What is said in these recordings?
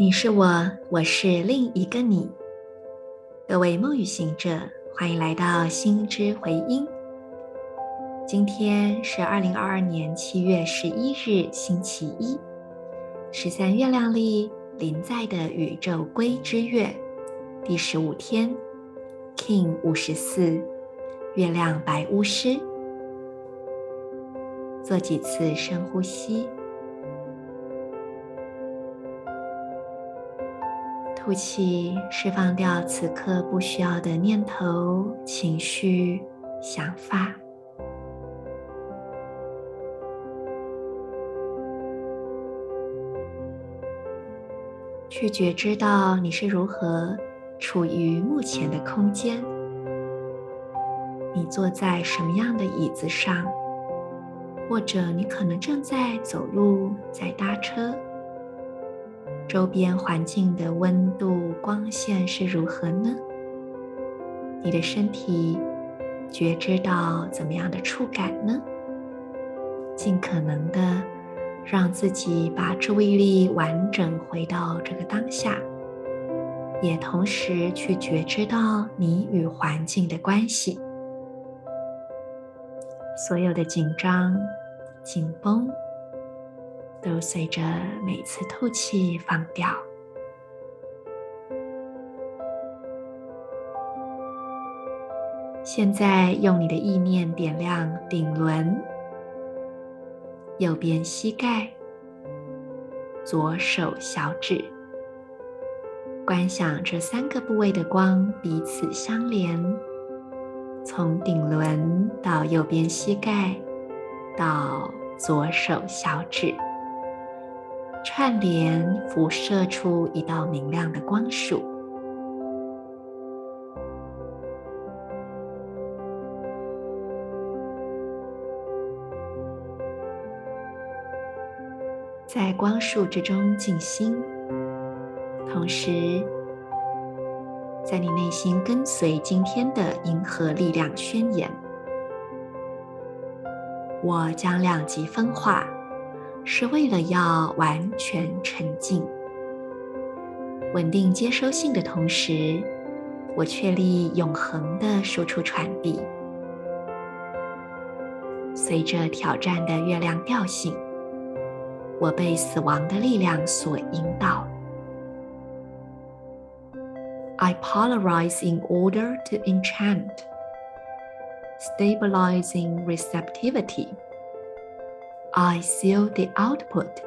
你是我，我是另一个你。各位梦与行者，欢迎来到心之回音。今天是二零二二年七月十一日，星期一，十三月亮历临在的宇宙归之月第十五天，King 五十四，月亮白巫师。做几次深呼吸。呼气，释放掉此刻不需要的念头、情绪、想法。去觉知到你是如何处于目前的空间，你坐在什么样的椅子上，或者你可能正在走路，在搭车。周边环境的温度、光线是如何呢？你的身体觉知到怎么样的触感呢？尽可能的让自己把注意力完整回到这个当下，也同时去觉知到你与环境的关系，所有的紧张、紧绷。都随着每次吐气放掉。现在用你的意念点亮顶轮、右边膝盖、左手小指，观想这三个部位的光彼此相连，从顶轮到右边膝盖到左手小指。串联，辐射出一道明亮的光束。在光束之中静心，同时在你内心跟随今天的银河力量宣言：我将两极分化。是为了要完全沉静、稳定接收性的同时，我确立永恒的输出传递。随着挑战的月亮调性，我被死亡的力量所引导。I polarize in order to enchant, stabilizing receptivity. I seal the output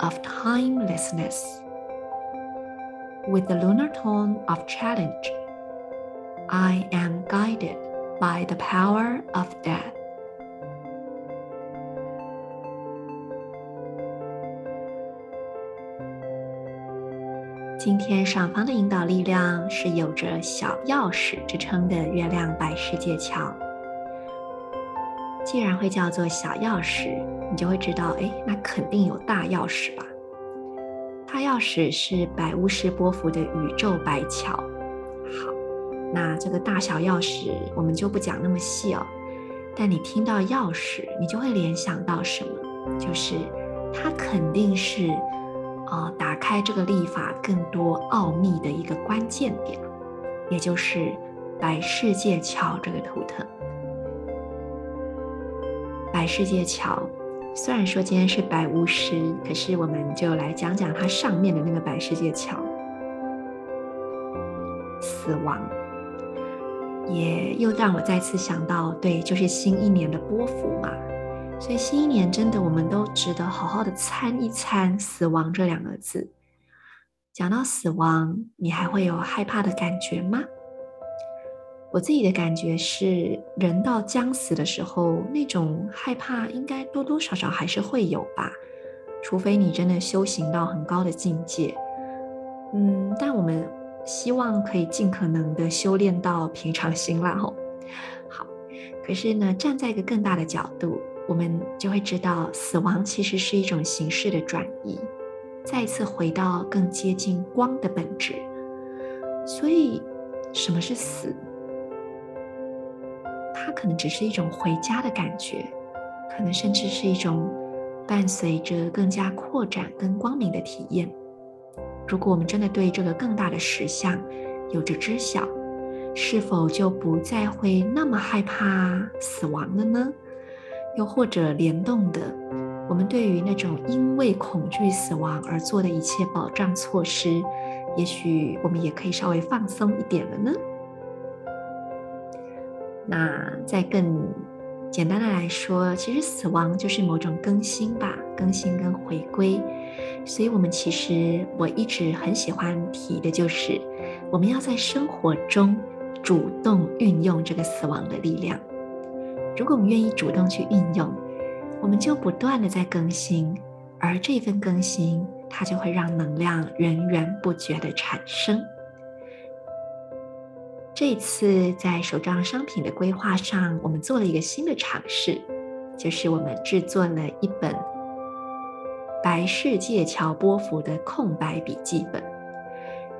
of timelessness with the lunar tone of challenge. I am guided by the power of death. 今天上方的引导力量是有着“小钥匙”之称的月亮白世界桥。既然会叫做小钥匙，你就会知道，哎，那肯定有大钥匙吧？大钥匙是白巫师波符的宇宙白桥。好，那这个大小钥匙我们就不讲那么细哦。但你听到钥匙，你就会联想到什么？就是它肯定是，呃，打开这个历法更多奥秘的一个关键点，也就是白世界桥这个图腾。白世界桥，虽然说今天是白巫师，可是我们就来讲讲它上面的那个白世界桥。死亡，也又让我再次想到，对，就是新一年的波幅嘛。所以新一年真的，我们都值得好好的参一参死亡这两个字。讲到死亡，你还会有害怕的感觉吗？我自己的感觉是，人到将死的时候，那种害怕应该多多少少还是会有吧，除非你真的修行到很高的境界。嗯，但我们希望可以尽可能的修炼到平常心啦吼。好，可是呢，站在一个更大的角度，我们就会知道，死亡其实是一种形式的转移，再一次回到更接近光的本质。所以，什么是死？它可能只是一种回家的感觉，可能甚至是一种伴随着更加扩展跟光明的体验。如果我们真的对这个更大的实相有着知晓，是否就不再会那么害怕死亡了呢？又或者联动的，我们对于那种因为恐惧死亡而做的一切保障措施，也许我们也可以稍微放松一点了呢？那再更简单的来说，其实死亡就是某种更新吧，更新跟回归。所以，我们其实我一直很喜欢提的就是，我们要在生活中主动运用这个死亡的力量。如果我们愿意主动去运用，我们就不断的在更新，而这份更新，它就会让能量源源不绝的产生。这次在手账商品的规划上，我们做了一个新的尝试，就是我们制作了一本白世界桥波符的空白笔记本。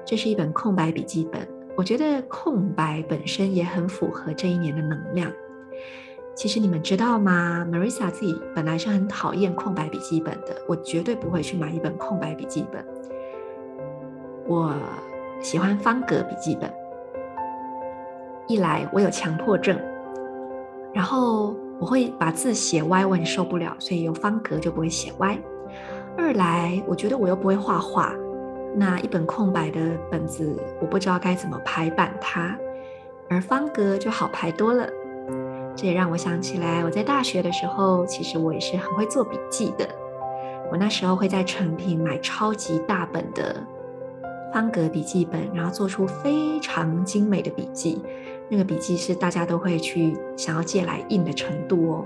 这是一本空白笔记本，我觉得空白本身也很符合这一年的能量。其实你们知道吗？Marissa 自己本来是很讨厌空白笔记本的，我绝对不会去买一本空白笔记本。我喜欢方格笔记本，一来我有强迫症，然后我会把字写歪，我很受不了，所以有方格就不会写歪。二来我觉得我又不会画画，那一本空白的本子，我不知道该怎么排版它，而方格就好排多了。这也让我想起来，我在大学的时候，其实我也是很会做笔记的。我那时候会在诚品买超级大本的方格笔记本，然后做出非常精美的笔记。那个笔记是大家都会去想要借来印的程度哦。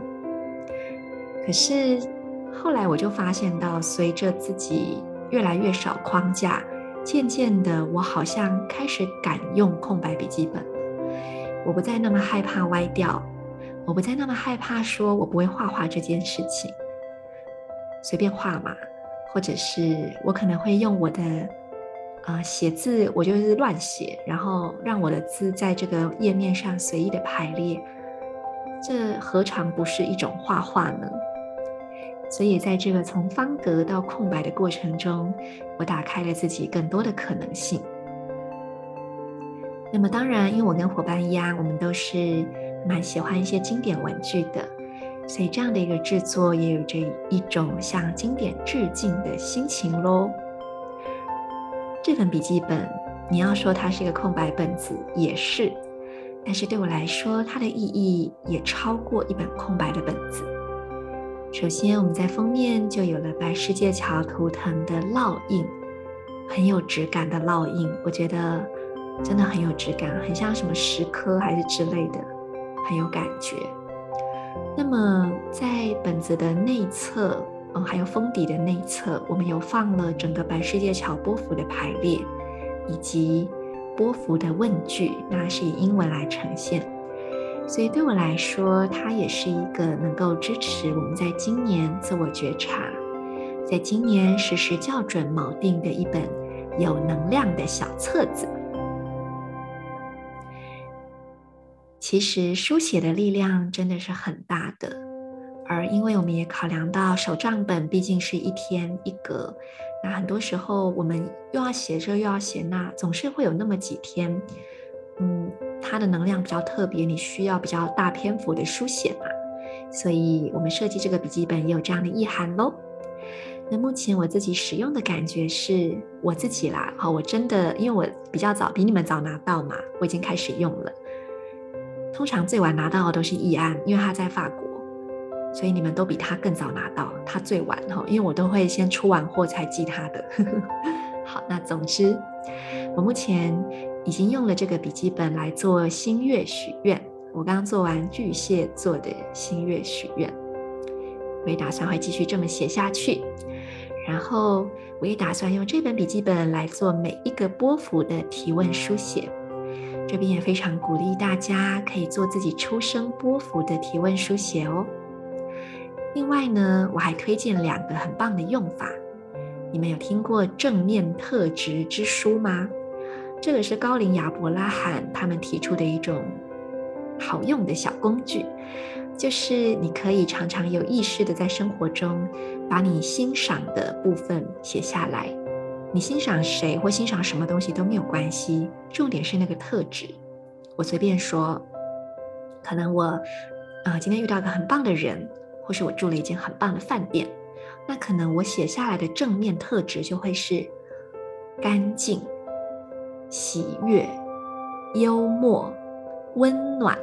可是后来我就发现到，随着自己越来越少框架，渐渐的，我好像开始敢用空白笔记本。我不再那么害怕歪掉。我不再那么害怕说我不会画画这件事情，随便画嘛，或者是我可能会用我的呃写字，我就是乱写，然后让我的字在这个页面上随意的排列，这何尝不是一种画画呢？所以在这个从方格到空白的过程中，我打开了自己更多的可能性。那么当然，因为我跟伙伴一样，我们都是。蛮喜欢一些经典文具的，所以这样的一个制作也有着一种向经典致敬的心情喽。这本笔记本，你要说它是一个空白本子，也是，但是对我来说，它的意义也超过一本空白的本子。首先，我们在封面就有了白世界桥图腾的烙印，很有质感的烙印，我觉得真的很有质感，很像什么石刻还是之类的。很有感觉。那么，在本子的内侧，嗯，还有封底的内侧，我们有放了整个白世界桥波幅的排列，以及波幅的问句，那是以英文来呈现。所以对我来说，它也是一个能够支持我们在今年自我觉察，在今年时时校准锚定的一本有能量的小册子。其实书写的力量真的是很大的，而因为我们也考量到手账本毕竟是一天一格，那很多时候我们又要写这又要写那，总是会有那么几天，嗯，它的能量比较特别，你需要比较大篇幅的书写嘛，所以我们设计这个笔记本也有这样的意涵喽。那目前我自己使用的感觉是我自己啦，好，我真的因为我比较早比你们早拿到嘛，我已经开始用了。通常最晚拿到的都是易安，因为他在法国，所以你们都比他更早拿到，他最晚哈，因为我都会先出完货才寄他的。好，那总之，我目前已经用了这个笔记本来做新月许愿。我刚做完巨蟹座的新月许愿，我也打算会继续这么写下去。然后我也打算用这本笔记本来做每一个波幅的提问书写。这边也非常鼓励大家可以做自己出生波幅的提问书写哦。另外呢，我还推荐两个很棒的用法。你们有听过正面特质之书吗？这个是高灵亚伯拉罕他们提出的一种好用的小工具，就是你可以常常有意识的在生活中把你欣赏的部分写下来。你欣赏谁或欣赏什么东西都没有关系，重点是那个特质。我随便说，可能我呃今天遇到个很棒的人，或是我住了一间很棒的饭店，那可能我写下来的正面特质就会是干净、喜悦、幽默、温暖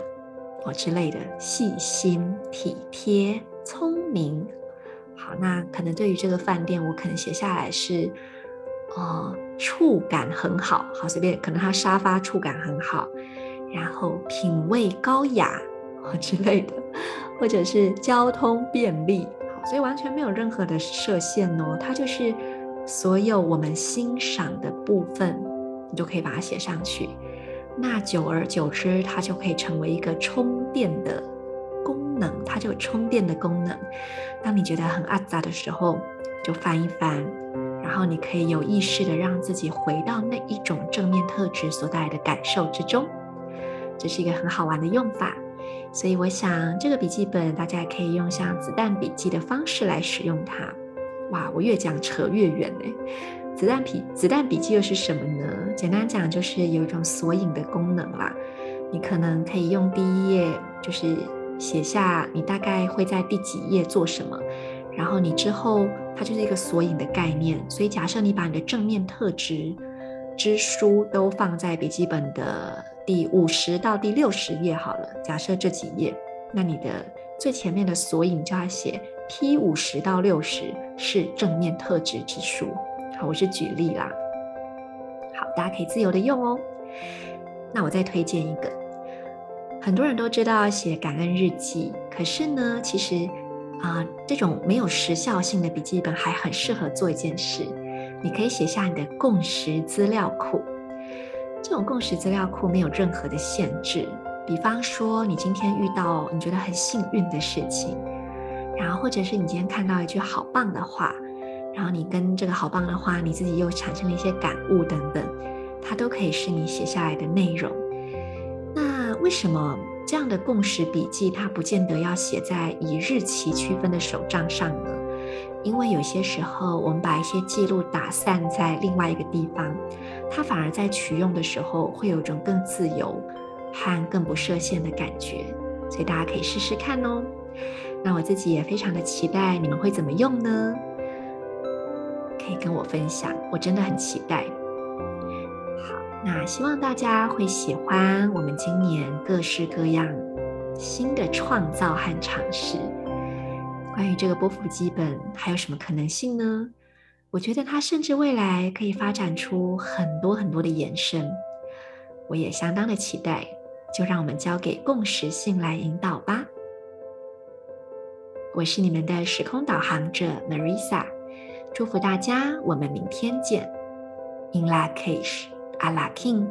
哦之类的，细心、体贴、聪明。好，那可能对于这个饭店，我可能写下来是。哦，触感很好，好随便，可能它沙发触感很好，然后品味高雅哦之类的，或者是交通便利，好，所以完全没有任何的设限哦，它就是所有我们欣赏的部分，你就可以把它写上去。那久而久之，它就可以成为一个充电的功能，它就有充电的功能。当你觉得很阿杂的时候，就翻一翻。然后你可以有意识的让自己回到那一种正面特质所带来的感受之中，这是一个很好玩的用法。所以我想这个笔记本大家也可以用像子弹笔记的方式来使用它。哇，我越讲扯越远呢。子弹笔子弹笔记又是什么呢？简单讲就是有一种索引的功能啦。你可能可以用第一页就是写下你大概会在第几页做什么。然后你之后，它就是一个索引的概念。所以假设你把你的正面特质之书都放在笔记本的第五十到第六十页好了。假设这几页，那你的最前面的索引就要写 P 五十到六十是正面特质之书。好，我是举例啦。好，大家可以自由的用哦。那我再推荐一个，很多人都知道写感恩日记，可是呢，其实。啊、这种没有时效性的笔记本还很适合做一件事，你可以写下你的共识资料库。这种共识资料库没有任何的限制，比方说你今天遇到你觉得很幸运的事情，然后或者是你今天看到一句好棒的话，然后你跟这个好棒的话你自己又产生了一些感悟等等，它都可以是你写下来的内容。那为什么？这样的共识笔记，它不见得要写在以日期区分的手账上呢，因为有些时候我们把一些记录打散在另外一个地方，它反而在取用的时候会有种更自由和更不设限的感觉，所以大家可以试试看哦。那我自己也非常的期待你们会怎么用呢？可以跟我分享，我真的很期待。好那希望大家会喜欢我们今年各式各样新的创造和尝试。关于这个波幅基本还有什么可能性呢？我觉得它甚至未来可以发展出很多很多的延伸，我也相当的期待。就让我们交给共识性来引导吧。我是你们的时空导航者 Marisa，祝福大家，我们明天见。In Lak'ech。阿拉 King。